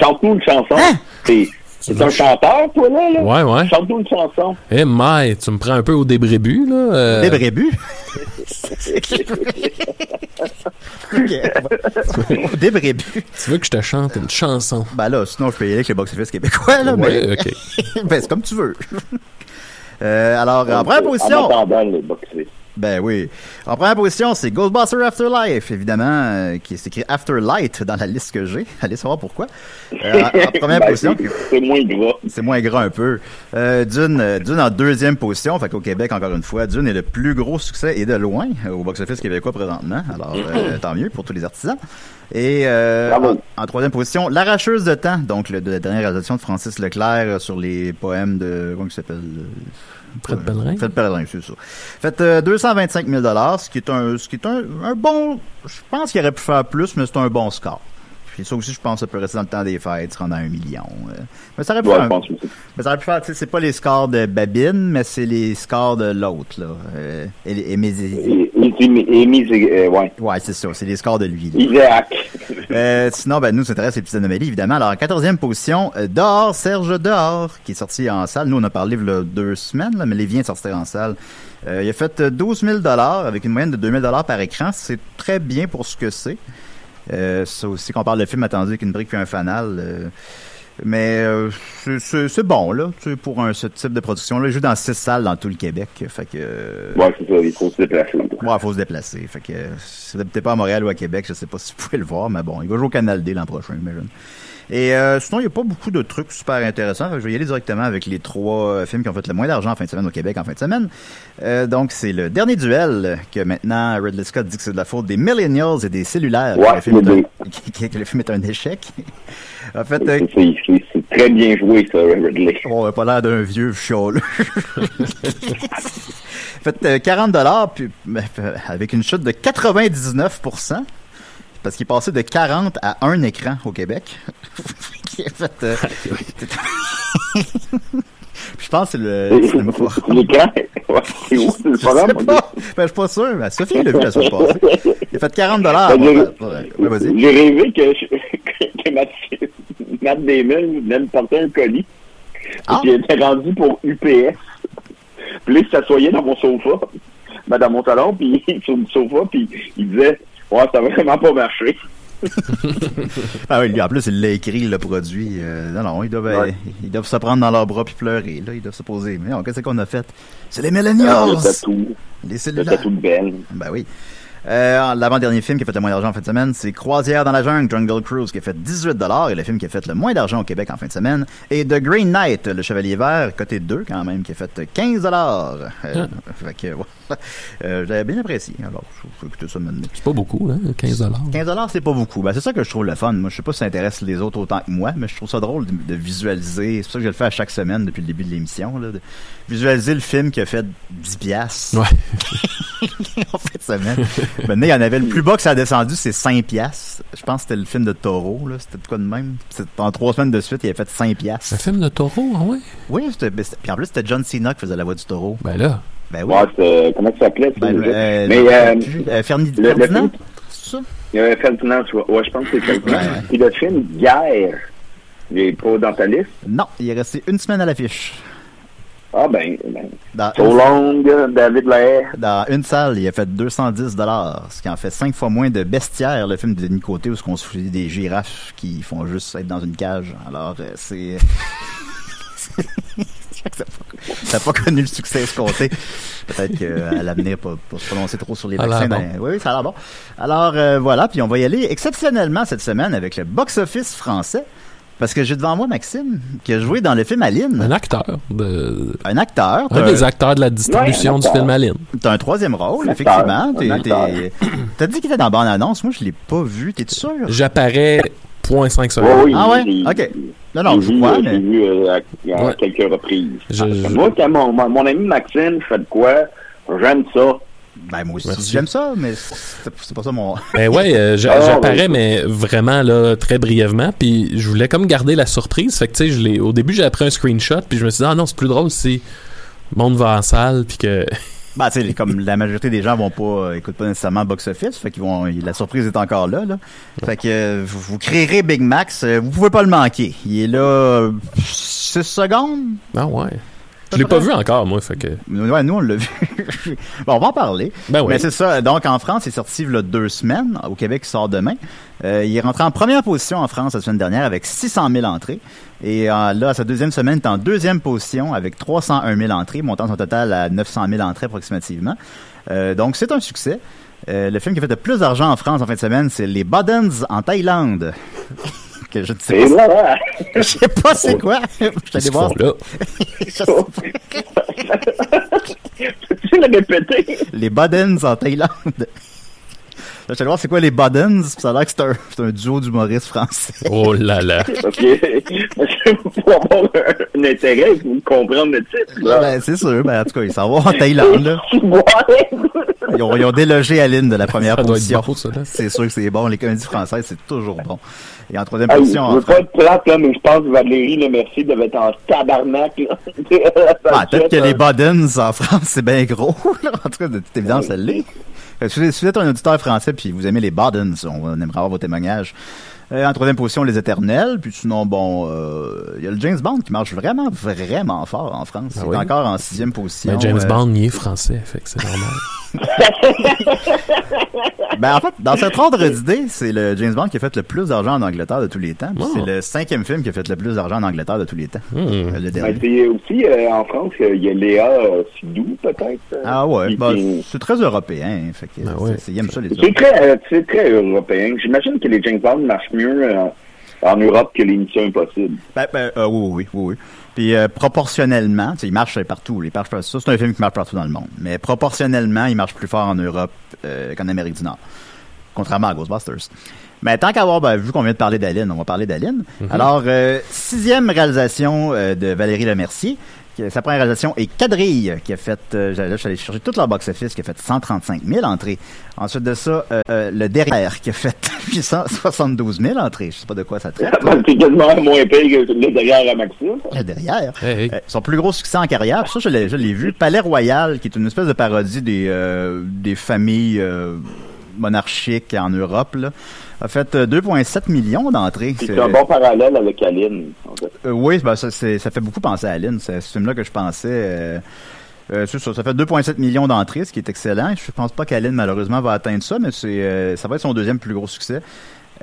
Chante-nous une chanson. Hein? T'es un chanteur, toi, là? là? Ouais, ouais. Chante-nous une chanson. Eh, Mai, tu me prends un peu au débrébu, là. euh, Des brébus. Des brébus. Tu veux que je te chante une chanson? Ben là, sinon, je peux y aller avec le box-office québécois, là. Ouais, mais... OK. ben, c'est comme tu veux. Euh, alors, en première En position. box-office. Ben oui. En première position, c'est Ghostbuster Afterlife, évidemment, euh, qui est écrit Afterlight dans la liste que j'ai. Allez savoir pourquoi. Euh, en, en première Ben, position, c'est- moins gras. c'est moins gras un peu. Euh, Dune, euh, Dune en deuxième position, fait qu'au Québec, encore une fois, Dune est le plus gros succès et de loin au box-office québécois présentement. Alors, tant mieux pour tous les artisans. Et en, en troisième position, L'arracheuse de temps, donc le, de la dernière réalisation de Francis Leclerc sur les poèmes de... Comment il s'appelle Fred Pellerin. Fred Pellerin, c'est ça. Fait euh, 225 000 ce qui est un, ce qui est un, un bon. Je pense qu'il aurait pu faire plus, mais c'est un bon score. Puis ça aussi, je pense que ça peut rester dans le temps des fêtes, se rendre à un million. euh. Mais ça aurait pu Ouais, faire. un- mais ça aurait pu faire, tu sais, c'est pas les scores de Babine, mais c'est les scores de l'autre, là. Euh, et, et mes- Et, et, et, et mis, euh, ouais. Ouais, c'est ça, c'est les scores de lui. là. Isaac. Euh, sinon, ben, nous, ça intéresse les petites anomalies, évidemment. Alors, en 14e position, Dehors, Serge Dehors, qui est sorti en salle. Nous, on a parlé il y a deux semaines, là, mais les vient de sortir en salle. Il a fait euh, 12 000 avec une moyenne de 2 000 par écran. C'est très bien pour ce que c'est. Euh, ça aussi, qu'on parle de film attendu avec une brique puis un fanal. euh, mais euh, c'est- bon, là, tu sais, pour un, ce type de production-là. Il joue dans six salles dans tout le Québec. Fait que... euh, Ouais, c'est ça, il faut se déplacer. Ouais, faut se déplacer. Fait que si vous n'habitez pas à Montréal ou à Québec, je sais pas si vous pouvez le voir, mais bon, il va jouer au Canal D l'an prochain, j'imagine. Et euh, sinon, il n'y a pas beaucoup de trucs super intéressants. Fait je vais y aller directement avec les trois euh, films qui ont fait le moins d'argent en fin de semaine au Québec en fin de semaine. Euh, donc, c'est le dernier duel que maintenant Ridley Scott dit que c'est de la faute des millennials et des cellulaires. Ouais, que, le film un, que le film est un échec. en fait, euh, C'est- très bien joué, ça, Ridley. on n'a pas l'air d'un vieux chiot, fait euh, 40 dollars puis ben, euh, avec une chute de 99 parce qu'il est passé de 40 à un écran au Québec. fait, euh, je pense que c'est le cinéma. L'écran, ouais, c'est où? C'est Je le sais programme? pas. Ben, je suis pas sûr. Ben, Sophie l'a vu la semaine passée. Il a fait 40 dollars. Ben, vas-y. J'ai rêvé que, je- que Matt, Matt Damon venait me porter un colis. Ah. Puis il était rendu pour UPS. Puis là, il s'assoyait dans mon sofa, ben, dans mon salon, puis sur le sofa, puis il disait Ouais, ça va vraiment pas marcher. Ah oui, lui, en plus, il l'a écrit, il l'a produit. Euh, non, non, ils doivent, Ouais. ils doivent se prendre dans leurs bras puis pleurer. Là, ils doivent se poser. Mais non, qu'est-ce qu'on a fait? C'est les Le millennials! tatou, Les le cellulaires. tatou de belle. Ben oui. Euh, L'avant-dernier film qui a fait le moins d'argent en fin de semaine, c'est Croisière dans la jungle, Jungle Cruise, qui a fait 18 et le film qui a fait le moins d'argent au Québec en fin de semaine. Et The Green Knight, le Chevalier Vert, côté 2 quand même, qui a fait 15 euh, Fait que, ouais. Euh, J'avais bien apprécié. Alors, je écouter ça maintenant. C'est pas beaucoup, hein, 15 dollars. 15 c'est pas beaucoup. Ben, c'est ça que je trouve le fun. Moi, je sais pas si ça intéresse les autres autant que moi, mais je trouve ça drôle de, de visualiser. C'est pour ça que je le fais à chaque semaine depuis le début de l'émission, de visualiser le film qui a fait 10 piastres Ouais. en fin de semaine. Maintenant, il y en avait le plus bas que ça a descendu, c'est 5 piastres. Je pense que c'était le film de Taureau, là. C'était de quoi de même? C'était- En trois semaines de suite, il avait fait 5 Un piastres. film de taureau, ah ouais? Oui, c'était, puis en plus, c'était John Cena qui faisait la voix du taureau. Ben là. Ben oui. Ouais, comment ça s'appelait? Ben, euh, Mais le- euh, euh, Ferni- le- le Ferdinand? C'est ça? il y avait Ferdinand. Ouais, je pense que c'est Ferdinand. Puis le film Guerre, il est pas dans ta liste. Non, il est resté une semaine à l'affiche. Ah ben, ben Dans So une- Long, David Lair. Dans une salle, il a fait 210 dollars, ce qui en fait cinq fois moins de Bestiaire, le film de Denis Côté, où on se fout des girafes qui font juste être dans une cage. Alors, euh, c'est... ça n'a pas, connu le succès escompté. Peut-être qu'à l'avenir, pas, pas se prononcer trop sur les vaccins. dans- Oui, oui, ça a l'air bon. Alors, euh, voilà, puis on va y aller exceptionnellement cette semaine avec le box-office français. Parce que j'ai devant moi Maxime, qui a joué dans le film Aline. Un acteur. De... Un acteur. Un des acteurs de la distribution Ouais, du film Aline. T'as un troisième rôle, effectivement. T'as dit qu'il était dans la bande-annonce. Moi, je l'ai pas vu. T'es sûr? J'apparais 0.5 secondes. Oui, Ah ouais? Ok. Non, non, je mais... J'ai vu euh, à, à Ouais. quelques reprises. Je- je- Moi, quand mon, mon ami Maxime fait de quoi, j'aime ça. Ben, moi aussi, j'aime ça, mais c'est pas ça mon... Ben ouais, euh, j'a- Ah, j'apparais, ouais. mais vraiment là, très brièvement. Puis je voulais comme garder la surprise. Fait que tu sais, je l'ai- au début, j'ai pris un screenshot. Puis je me suis dit, ah non, c'est plus drôle si le monde va en salle. Puis que. Ben, tu sais, comme la majorité des gens vont pas, euh, écoutent pas nécessairement box-office, fait qu'ils vont, la surprise est encore là, là. Fait que euh, vous, vous créerez Big Max, euh, vous pouvez pas le manquer. Il est là 6 secondes? Ah ouais. Je l'ai pas vu encore, moi, fait que... Ouais, nous, on l'a vu. bon, on va en parler. Ben oui. Mais c'est ça. Donc, en France, il est sorti il y a deux semaines. Au Québec, il sort demain. Euh, il est rentré en première position en France la semaine dernière avec 600 000 entrées. Et euh, là, à sa deuxième semaine, il est en deuxième position avec 301 000 entrées, montant son total à 900 000 entrées approximativement. Euh, donc, c'est un succès. Euh, le film qui a fait le plus d'argent en France en fin de semaine, c'est Les Buttons en Thaïlande. que je ne sais pas, voilà! je sais pas c'est quoi. Je suis allé Qu'est-ce qu'ils voir. font là? Je sais pas. tu le répéter? Les Buttons en Thaïlande. Là, je allé voir c'est quoi les Buttons, puis ça a l'air que c'est un, c'est un duo d'humoristes français. Oh là là. OK. Pour avoir un, un intérêt, faut comprendre le titre. Là. Ben, c'est sûr. Ben, en tout cas, ils s'en vont en Thaïlande, là. Ils ont, ils ont délogé Aline de la première Ça doit être position. bon, ça, là. C'est sûr que c'est bon. Les comédies françaises, c'est toujours bon. Et en troisième position, je en veux pas être plate, là, mais je pense que Valérie Le Mercier devait être en tabarnak. Là. Ah, peut-être que les Buttons en France, c'est bien gros. là. En tout cas, de toute évidence, ça l'est. Que Si vous êtes- un auditeur français puis vous aimez les Buttons, on aimerait avoir vos témoignages. Euh, en troisième position, les Éternels. Puis sinon, bon, euh, il y a le James Bond qui marche vraiment, vraiment fort en France. Ah il oui? est encore en sixième position. Mais James Euh, Bond, il est français, fait que c'est normal. Ben, en fait, dans cet ordre d'idée, c'est le James Bond qui a fait le plus d'argent en Angleterre de tous les temps. Oh. C'est le cinquième film qui a fait le plus d'argent en Angleterre de tous les temps. Euh, Le Ben, dernier. c'est aussi euh, en France, euh, il y a Léa euh, Sidou, peut-être. euh, Ah ouais, ben, c'est très européen. hein, Fait que, Ah ouais. c'est- très, euh, c'est très européen. J'imagine que les James Bond marchent mieux euh, en Europe que les Missions Impossibles. Ben, ben, euh, oui, oui, oui. Puis euh, proportionnellement, il marche partout. Il marche, ça, c'est un film qui marche partout dans le monde. Mais proportionnellement, il marche plus fort en Europe qu'en Amérique du Nord. Contrairement à Ghostbusters. Mais tant qu'avoir, ben, vu qu'on vient de parler d'Aline, on va parler d'Aline. Alors, euh, sixième réalisation euh, de Valérie Lemercier. qui- Sa première réalisation est Quadrille, qui a fait, euh, là, je suis allé chercher toute leur box-office, qui a fait 135 000 entrées. Ensuite de ça, euh, euh, Le Derrière, qui a fait 872 000 entrées. Je sais pas de quoi ça traite. c'est quasiment moins pire que le derrière à Maxime. Le Derrière. Hey, hey. Euh, son plus gros succès en carrière, ça je l'ai, je l'ai vu, Palais Royal, qui est une espèce de parodie des, euh, des familles euh, monarchiques en Europe, là, a fait euh, 2,7 millions d'entrées. C'est un bon parallèle avec Aline. En fait. Euh, oui, ben, ça, ça fait beaucoup penser à Aline. C'est ce film-là que je pensais. euh, euh, ça, ça fait 2,7 millions d'entrées, ce qui est excellent. Je pense pas qu'Aline, malheureusement, va atteindre ça, mais c'est, euh, ça va être son deuxième plus gros succès.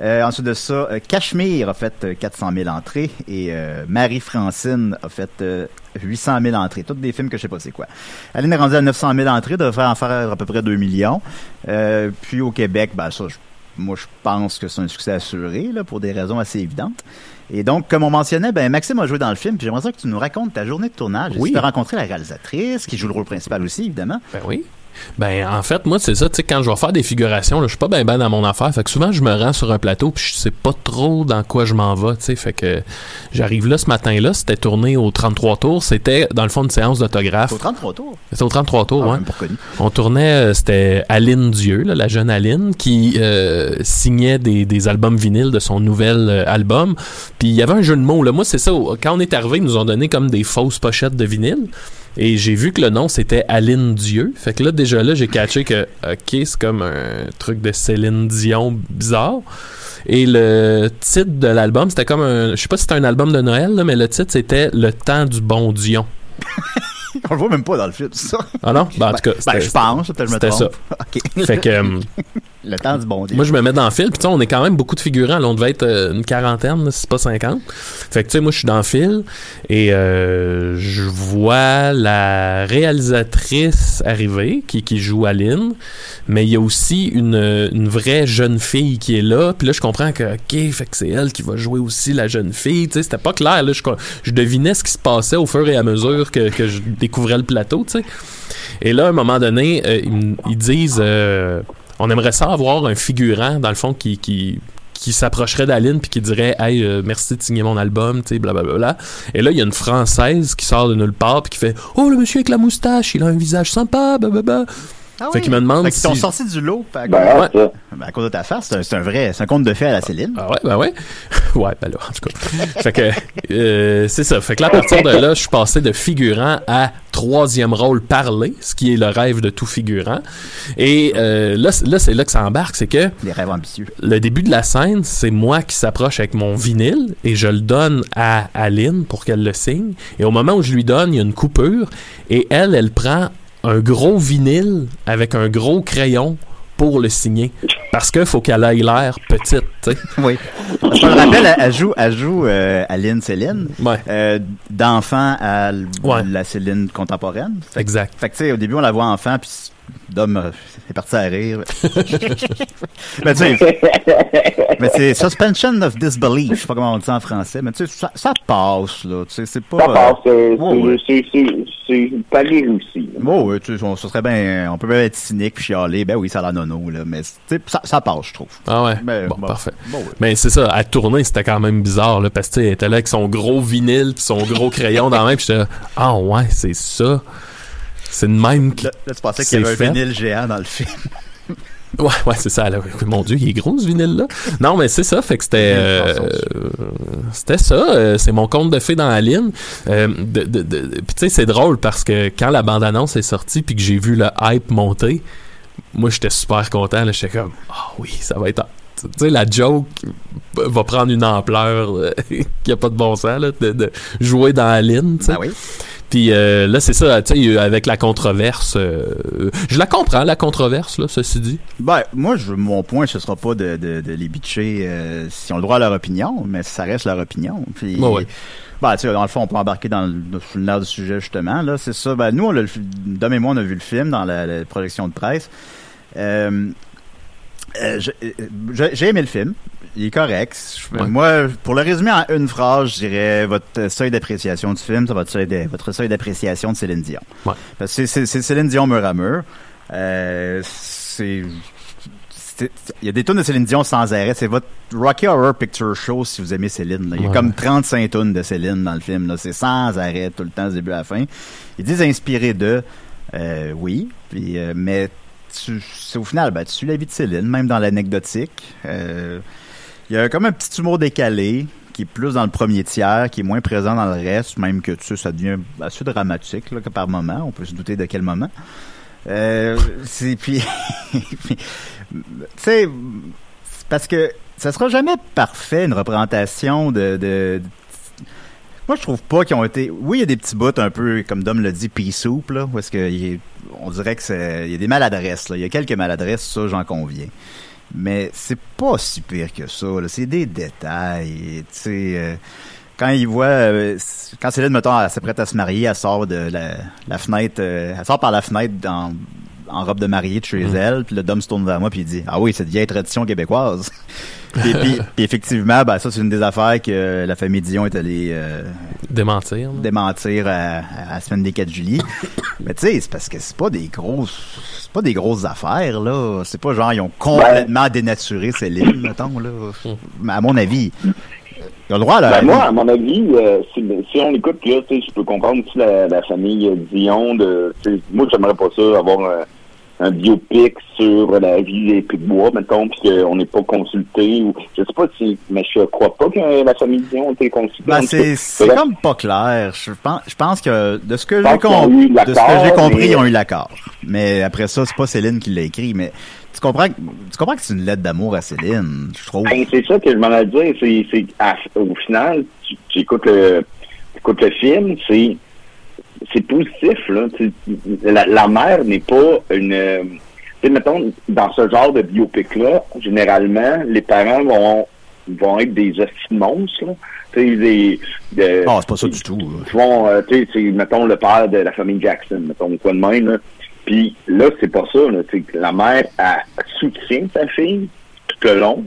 Euh, ensuite de ça, euh, Cachemire a fait euh, 400 000 entrées et euh, Marie-Francine a fait euh, 800 000 entrées. Toutes des films que je sais pas c'est quoi. Aline est rendue à 900 000 entrées, devrait en faire à peu près 2 millions. Euh, puis au Québec, ben ça, je- moi je pense que c'est un succès assuré là, pour des raisons assez évidentes. Et donc, comme on mentionnait, ben Maxime a joué dans le film, puis j'aimerais ça que tu nous racontes ta journée de tournage. Oui. Tu as rencontré la réalisatrice, qui joue le rôle principal aussi, évidemment. Ben oui. Ben, en fait, moi, c'est ça, tu sais, quand je vais faire des figurations, là, je suis pas ben ben dans mon affaire. Fait que souvent, je me rends sur un plateau puis je sais pas trop dans quoi je m'en vais, tu sais. Fait que j'arrive là ce matin-là, c'était tourné au 33 tours. C'était, dans le fond, une séance d'autographe. Au 33 tours? C'était au 33 tours, Ah, ouais. On tournait, euh, c'était Aline Dieu, là, la jeune Aline, qui euh, signait des, des albums vinyles de son nouvel euh, album. Puis il y avait un jeu de mots. Là. Moi, c'est ça. Quand on est arrivé, ils nous ont donné comme des fausses pochettes de vinyle. Et j'ai vu que le nom, c'était Aline Dieu. Fait que là, déjà là, j'ai catché que, OK, c'est comme un truc de Céline Dion bizarre. Et le titre de l'album, c'était comme un... Je sais pas si c'était un album de Noël, là, mais le titre, c'était Le temps du bon Dion. On le voit même pas dans le film, ça? Ah non? Ben, en tout cas, Ben, je pense, peut-être que je me c'était. OK. Fait que... Le temps du bon Dieu. Moi, je me mets dans le fil, puis on est quand même beaucoup de figurants. Là, on devait être euh, une quarantaine, si c'est pas 50. Fait que, tu sais, moi, je suis dans le fil et euh, je vois la réalisatrice arriver, qui, qui joue Aline, mais il y a aussi une, une vraie jeune fille qui est là. Puis là, je comprends que, OK, fait que c'est elle qui va jouer aussi la jeune fille. Tu sais, c'était pas clair. Là, je, je devinais ce qui se passait au fur et à mesure que, que je découvrais le plateau, tu sais. Et là, à un moment donné, euh, ils, ils disent... on aimerait ça avoir un figurant, dans le fond, qui, qui, qui s'approcherait d'Aline puis qui dirait Hey, euh, merci de signer mon album, tu sais, blablabla. Et là, il y a une Française qui sort de nulle part puis qui fait Oh, le monsieur avec la moustache, il a un visage sympa, blablabla. Ah Fait qu'il me demande Fait qu'ils t'ont si- sorti du lot à, Ben, Ouais. ça. ben, à cause de ta face. C'est un, c'est un vrai, c'est un conte de fées à la Céline. Ah ouais, ben ouais. ouais, ben là, en tout cas. fait que, euh, c'est ça. Fait que là, à partir de là, je suis passé de figurant à troisième rôle parlé, ce qui est le rêve de tout figurant. Et euh, là, c'est- là, c'est là que ça embarque, c'est que Des rêves ambitieux. le début de la scène, c'est moi qui s'approche avec mon vinyle et je le donne à Aline pour qu'elle le signe. Et au moment où je lui donne, il y a une coupure et elle, elle prend un gros vinyle avec un gros crayon pour le signer. Parce qu'il faut qu'elle ait l'air petite, tu sais. Oui. Parce que je me rappelle, elle, elle joue, elle joue euh, Aline Céline, Ouais, euh, d'enfant à Ouais. la Céline contemporaine. Fait, que- exact. fait que, tu sais, au début, on la voit enfant, puis Dom euh, est parti à rire. mais tu sais, mais c'est suspension of disbelief, je sais pas comment on dit ça en français, mais tu sais, ça, ça passe, là. Tu sais, c'est pas... Ça passe, euh, ouais, ouais. c'est- c'est c'est- c'est pas réussi. Bon, ouais, tu sais, on, serait bien, on peut même être cynique puis chialer, ben oui, ça a la nono, là, mais tu sais, ça, ça passe, je trouve. Ah ouais? Ben, bon, bon. parfait. Bon, ouais. Mais c'est ça, à tourner, c'était quand même bizarre, là, parce que, tu sais, elle était là avec son gros vinyle pis son gros crayon dans la main, pis j'étais ah ouais, c'est ça. C'est de même qui... Là, là, tu pensais qu'il y avait fait. un vinyle géant dans le film. Ouais, ouais, c'est ça. Là. Mon Dieu, il est gros ce vinyle-là. Non, mais c'est ça. Fait que c'était, euh, euh, c'était ça. euh, c'est mon conte de fées dans la ligne. Euh, de, de, de- puis tu sais, c'est drôle parce que quand la bande-annonce est sortie puis que j'ai vu le hype monter, moi j'étais super content. J'étais comme, ah oui, ça va être. Tu sais, la joke va prendre une ampleur qui a pas de bon sens là, de, de jouer dans la ligne. Ah oui. Puis euh, là, c'est ça, tu sais, avec la controverse. euh, je la comprends, la controverse, là, ceci dit. Ben, moi, je, mon point, ce sera pas de, de, de les bitcher euh, si on le droit à leur opinion, mais ça reste leur opinion. Puis, ouais. ben, tu sais, dans le fond, on peut embarquer dans le, le nerf du sujet, justement. Là, c'est ça. Ben, nous, on a Dom et moi, on a vu le film dans la, la projection de presse. Euh, euh, j'ai aimé le film. Il est correct. Ouais. Moi, pour le résumer en une phrase, je dirais votre seuil d'appréciation du film, c'est votre seuil de- votre seuil d'appréciation de Céline Dion. Ouais. Parce que c'est- Céline Dion mur à mur. Euh, c'est il y a des tonnes de Céline Dion sans arrêt. C'est votre Rocky Horror Picture Show si vous aimez Céline. là. Il y a Ouais. comme 35 tonnes de Céline dans le film. C'est sans arrêt tout le temps, du début à la fin. Ils disent inspiré de, euh, oui, puis, euh, mais tu, au final, ben, tu suis la vie de Céline, même dans l'anecdotique. Euh, il y a comme un petit humour décalé qui est plus dans le premier tiers, qui est moins présent dans le reste, même que tu ça devient assez dramatique là, que par moment. On peut se douter de quel moment. Euh, puis, tu sais, parce que ça sera jamais parfait une représentation de moi, je trouve pas qu'ils ont été. Oui, il y a des petits bouts un peu, comme Dom l'a dit, pea soup, là, où est-ce que est- on dirait que c'est. Il y a des maladresses, là. Il y a quelques maladresses, ça, j'en conviens. Mais c'est pas si pire que ça, là. C'est des détails. Tu sais, euh, quand il voit. euh, quand Céline, mettons, elle s'apprête à se marier, elle sort de la, la fenêtre. euh, elle sort par la fenêtre dans en robe de mariée de chez elle, puis le Dom se tourne vers moi puis il dit Ah oui, c'est une vieille tradition québécoise. puis, puis- puis effectivement, ben ça c'est une des affaires que la famille Dion est allée euh, Démentir. là. démentir à, à la semaine des 4 juillet. Mais tu sais, c'est parce que c'est pas des grosses c'est pas des grosses affaires là, c'est pas genre ils ont complètement dénaturé Céline mettons là. Mais à mon avis, ils ont le droit à leur Ben, moi, à mon avis, euh, si, si on écoute, là, tu sais, je peux comprendre aussi la, la famille euh, Dion. De, moi, j'aimerais pas ça, avoir un, biopic sur la vie des Pic-Bois, mettons, puis qu'on n'est pas consulté. Ou, je sais pas si, mais je crois pas que la famille Dion a été consultée. Ben, c'est comme pas clair. Je pense, je pense que de ce que j'ai pense qu'ils ont com- eu de ce que j'ai compris, mais- ils ont eu l'accord. Mais après ça, c'est pas Céline qui l'a écrit. Mais tu comprends, que- tu comprends que c'est une lettre d'amour à Céline, je trouve. Ben, c'est ça que je m'en ai dit. C'est, au final, tu, tu écoutes le, tu écoutes le film, c'est, c'est positif, là. La, la mère n'est pas une, euh, tu sais, mettons, dans ce genre de biopic-là, généralement, les parents vont, vont être des hosties de monstres, là. Tu sais, des, de- Ah, c'est pas ça du tout. vont, euh, tu sais, mettons, le père de la famille Jackson, mettons, quoi de même, là. Puis là, c'est pas ça, là. Tu sais, la mère, elle soutient sa fille tout le long.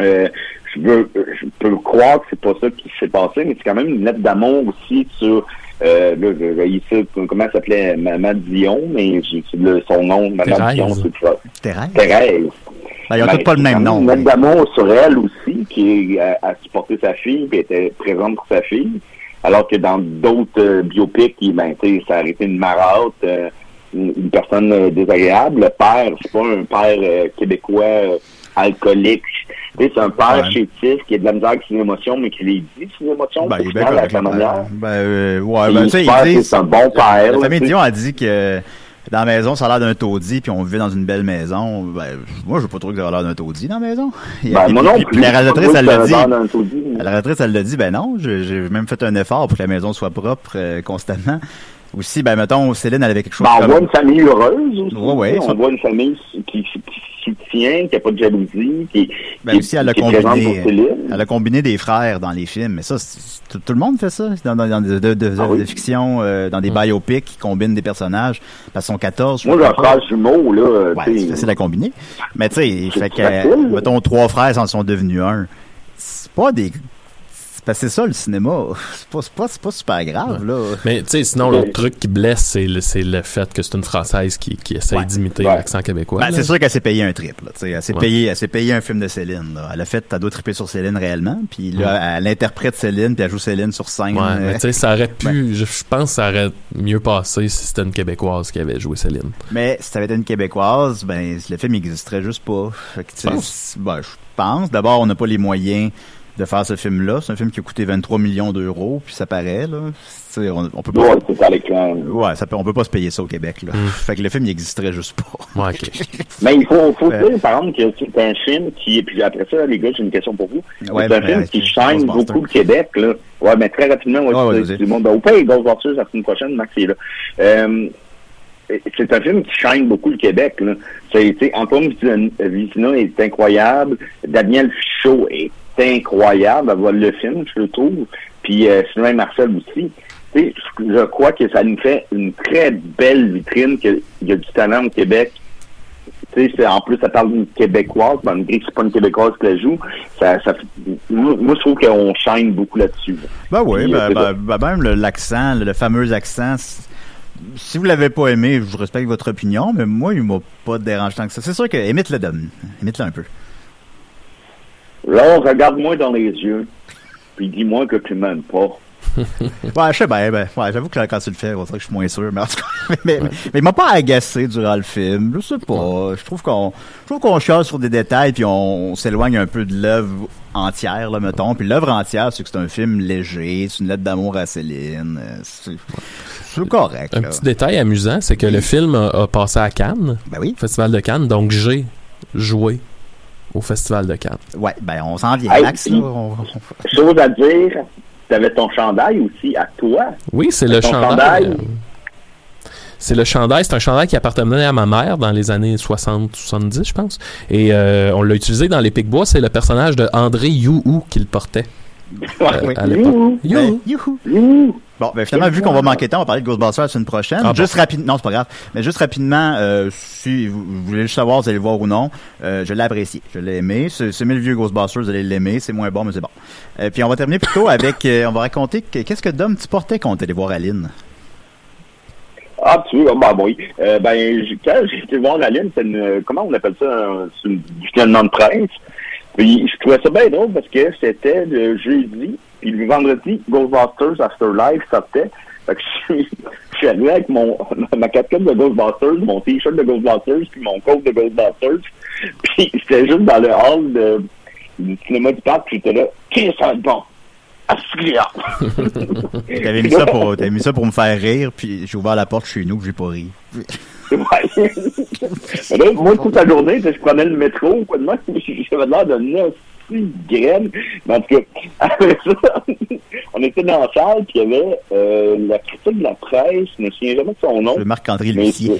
Euh, je, veux, je peux croire que c'est pas ça qui s'est passé, mais c'est quand même une lettre d'amour aussi sur, euh, là, je voyais ça, comment elle s'appelait, Maman Dion, mais le- son nom, Maman Thérèse. Dion, c'est ça. Thérèse? Thérèse. Ben, ils ont Ben, tous pas le même nom. Une d'amour sur elle aussi, qui a, a supporté sa fille, puis était présente pour sa fille. Alors que dans d'autres euh, biopics, il- ben, ça a été une marâtre, euh, une, une personne personne euh, désagréable. Le père, c'est pas un père euh, québécois euh, alcoolique. C'est un père Ouais. chétif qui a de la misère avec ses émotions, mais qui les dit, ses émotions, Ben, il est bien avec la manière. Ben, euh, ouais, ben, tu sais, c'est un bon père. La famille. Dion a dit que dans la maison, ça a l'air d'un taudis, puis on vivait dans une belle maison. Ben, moi, je veux pas trop que ça a l'air d'un taudis dans la maison. Et- Ben, puis- moi non puis- plus. puis la réalisatrice, elle l'a dit. La réalisatrice, elle l'a dit, ben non, j'ai même fait un effort pour que la maison soit propre euh, constamment. Aussi, ben mettons, Céline, elle avait quelque chose Ben, on comme... voit une famille heureuse aussi. Ouais, ouais, ça- on voit une famille qui, qui soutient, qui n'a pas de jalousie, qui, Ben qui, aussi, elle a qui combiné, pour Céline. elle a combiné des frères dans les films, mais ça, c'est- tout, tout le monde fait ça dans, dans, dans de, de, de- Ah oui. de fiction, euh, dans des biopics qui combinent des personnages. Parce qu'ils sont 14. je Moi, j'ai crois un pas. frère jumeau, là. euh, Ouais, c'est facile à combiner. Mais tu sais, fait que, euh, mettons, trois frères s'en sont devenus un. C'est pas des... C'est parce que c'est ça, le cinéma. C'est pas, pas, super grave, là. Mais tu sais, sinon, l'autre truc qui blesse, c'est le, fait que c'est une Française qui, qui essaye Ouais. d'imiter Ouais. l'accent québécois. Ben, c'est sûr qu'elle s'est payé un trip. Là, tu sais. elle s'est Ouais. payé, elle s'est payé un film de Céline. Là. Elle a fait, t'as d'autres trippé sur Céline réellement. Puis là, elle interprète Céline, puis elle joue Céline sur scène. Ouais, mais tu sais, ça aurait pu. Je, je pense que ça aurait mieux passé si c'était une Québécoise qui avait joué Céline. Mais si ça avait été une québécoise, ben le film n'existerait juste pas. Fait que, ben, je pense. D'abord, on n'a pas les moyens de faire ce film-là. C'est un film qui a coûté 23 millions d'euros, puis ça paraît là. On, on peut pas. Ouais, c'est à l'écran. Ouais, ça peut, on peut pas se payer ça au Québec là. Mm. Fait que le film il existerait juste pas. Ouais. Mais il faut, faut Ouais. dire, par exemple, que c'est un film qui, puis après ça, les gars, j'ai une question pour vous. Ouais, c'est un film ouais, qui Ghostbusters. beaucoup le Québec, là. Ouais, mais très rapidement, ouais, Ouais, ouais, c'est- vas-y. tout le monde, ben, au pays, Ghostbusters, la semaine prochaine, Max est là. Euh, c'est un film qui shine beaucoup le Québec, là. Antoine Vizina est incroyable. Daniel Fichot est incroyable à voir le film, je le trouve. Puis euh, Sylvain Marcel aussi. Je crois que ça nous fait une très belle vitrine qu'il y a du talent au Québec tu sais, c'est- en plus, ça parle d'une Québécoise, malgré que c'est pas une Québécoise qui la joue. Ça, moi, moi, je trouve qu'on shine beaucoup là-dessus. là. Ben oui, Puis, ben, euh, ben, ça. ben, même le- l'accent, le, le fameux accent. Si vous l'avez pas aimé, je respecte votre opinion, mais moi, il m'a pas dérangé tant que ça. C'est sûr que imite-le donne. Imite-le un peu. Là, regarde-moi dans les yeux, puis dis-moi que tu m'aimes pas. Ouais, je sais bien, ben, ouais, j'avoue que quand tu le fais, on dirait que je suis moins sûr, mais en tout cas, mais, mais, mais il m'a pas agacé durant le film, je sais pas, je trouve qu'on, je trouve qu'on chiale sur des détails puis on, on s'éloigne un peu de l'œuvre entière, là, mettons, puis l'œuvre entière, c'est que c'est un film léger, c'est une lettre d'amour à Céline, euh, c'est, correct, Un là. petit détail amusant, c'est que le film a, a passé à Cannes, Ben oui, au Festival de Cannes, donc j'ai joué au Festival de Cannes. ouais, ben, on s'en vient, Hey, Max, là, on- Chose à dire, t'avais ton chandail aussi à toi. Oui, c'est le chandail. chandail. euh, C'est le chandail, c'est un chandail qui appartenait à ma mère dans les années 60-70, je pense. Et euh, on l'a utilisé dans les Pic-Bois, c'est le personnage de André You qui le portait euh, oui. à l'époque. Youhou, You. Ben, youhou. youhou. Bon, ben finalement, vu qu'on va manquer de temps, on va parler de Ghostbusters la semaine prochaine. Ah juste rapidement, non, c'est pas grave, mais juste rapidement, euh, si vous, vous voulez juste savoir, vous allez le voir ou non, euh, je l'ai apprécié, je l'ai aimé. C'est le vieux Ghostbusters, vous allez l'aimer, c'est moins bon, mais c'est bon. Euh, puis on va terminer plutôt avec, euh, on va raconter que- qu'est-ce que Dom tu portais quand allé voir Aline. Ah, tu veux, bah oui. Euh, ben, quand j'ai été voir Aline, c'est une, comment on appelle ça, c'est une visionnement de presse. Puis, je trouvais ça bien drôle parce que c'était le jeudi, puis le vendredi, Ghostbusters Afterlife sortait. Fait que je suis, allé avec mon, ma casquette de Ghostbusters, mon t-shirt de Ghostbusters, puis mon coat de Ghostbusters. Puis, c'était juste dans le hall de, du cinéma du parc, puis j'étais là, qu'est-ce que bon? T'avais mis ça pour, t'avais mis ça pour me faire rire, puis j'ai ouvert la porte chez nous, j'ai pas ri. Ouais. Moi, toute la journée, je prenais le métro, quoi de moi, j'avais l'air de neuf graine. Mais en tout cas, après ça, on était dans la salle, puis il y avait euh, la critique de la presse, je me souviens jamais de son nom. C'est Marc-André Lucier.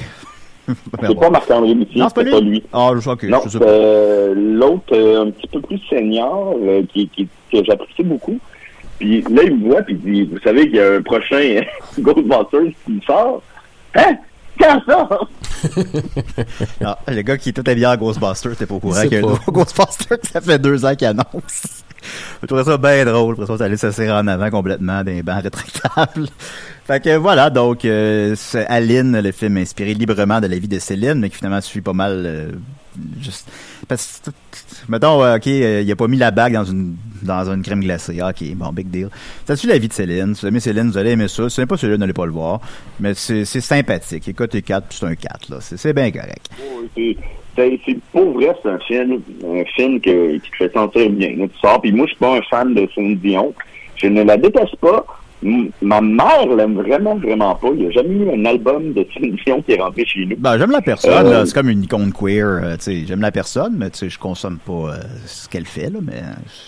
c'est pas Marc-André Lucier, c'est pas lui. Ah, je Non, je sais pas. euh, l'autre, euh, un petit peu plus senior, qui, qui, que j'apprécie beaucoup. Puis là, il me voit, puis il dit, vous savez qu'il y a un prochain Ghostbusters qui sort. Hein? Quand ça? Le gars qui est tout habillé en Ghostbusters, t'es pas au courant qu'il y a un nouveau Ghostbusters, ça fait deux ans qu'il annonce. Je trouvais ça bien drôle. Après ça, t'allais s'asseoir en avant complètement d'un banc rétractable. Fait que voilà, donc, euh, Aline, le film inspiré librement de la vie de Céline, mais qui finalement suit pas mal, euh, juste. Mettons euh, ok euh, il a pas mis la bague dans une dans une crème glacée. Ah, ok bon big deal. Suit la vie de Céline. Si vous aimez Céline vous allez aimer ça. Si vous n'aimez pas Céline n'allez pas le voir. Mais c'est c'est sympathique. Écoute 4 c'est un 4 là. C'est c'est bien correct. C'est- C'est c'est pour vrai, c'est un film, un film que, qui te fait sentir bien. Tu sors, puis moi, je suis pas un fan de Céline Dion. Je ne la déteste pas. Ma mère l'aime vraiment, vraiment pas. Il n'y a jamais eu un album de Céline qui est rentré chez nous. ben j'aime la personne Euh, c'est comme une icône queer euh, tu sais j'aime la personne mais je consomme pas euh, ce qu'elle fait là mais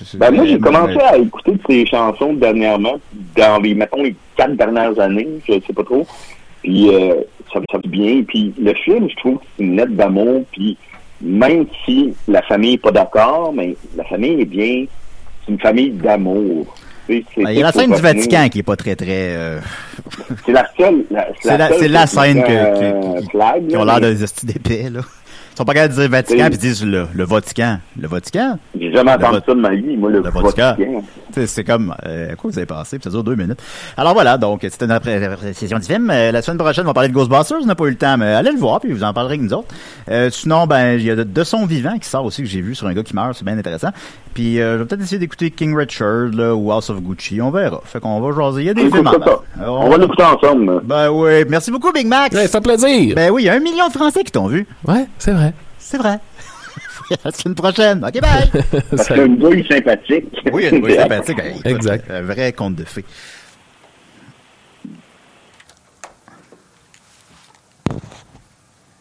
c'est- Ben, moi, j'ai commencé à écouter de ses chansons dernièrement, dans les, mettons, les quatre dernières années, je sais pas trop. Puis, euh, ça, ça fait bien. Puis, le film, je trouve que c'est une lettre d'amour. Puis, même si la famille est pas d'accord, mais la famille est bien. C'est une famille d'amour. Ben, il y a la scène du. Vatican qui est pas très très euh, C'est la seule. C'est la, qui- scène que, euh, que- qui, flag, qui ont l'air des d'épais, là. Ils sont pas capables de dire Vatican, puis ils disent le, le Vatican. Le Vatican? J'ai jamais entendu ça de ma vie, moi, le, le Vatican. Vatican. C'est comme, euh, à quoi vous avez passé? Puis ça dure deux minutes. Alors voilà, donc c'était notre après- appréciation du film. Euh, la semaine prochaine, on va parler de Ghostbusters. On n'a pas eu le temps, mais allez le voir, puis vous en parlerez avec nous autres. Euh, sinon, ben, il y a de, de son vivant qui sort aussi, que j'ai vu sur un gars qui meurt. C'est bien intéressant. Puis euh, je vais peut-être essayer d'écouter King Richard, là, ou House of Gucci. On verra. Fait qu'on va jaser. Il y a des films en On va l'écouter ensemble. Ben oui. Merci beaucoup, Big Max. Ouais, ça fait plaisir. Ben oui, il y a un million de Français qui t'ont vu. Ouais, c'est vrai. C'est vrai. à la semaine prochaine. OK, bye. Parce qu'une bouille sympathique. oui, une voix sympathique. Exact. Un vrai conte de fées.